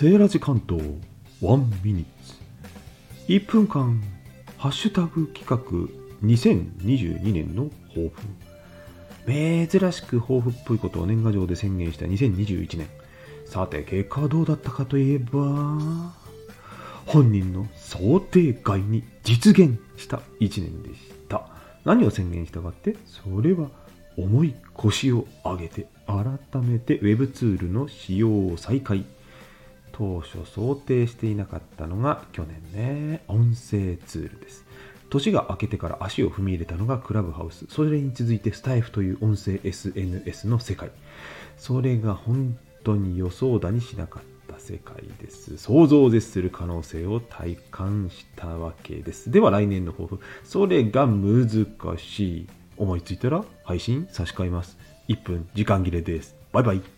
セーラジ関東1ミニッツ。1分間ハッシュタグ企画2022年の抱負。珍しく抱負っぽいことを年賀状で宣言した2021年。さて結果はどうだったかといえば本人の想定外に実現した1年でした。何を宣言したかってそれは重い腰を上げて改めて Web ツールの使用を再開当初想定していなかったのが去年ね。音声ツールです。年が明けてから足を踏み入れたのがクラブハウス。それに続いてスタイフという音声 SNS の世界。それが本当に予想だにしなかった世界です。想像を絶する可能性を体感したわけです。では来年の抱負。それが難しい。思いついたら配信差し替えます。1分時間切れです。バイバイ。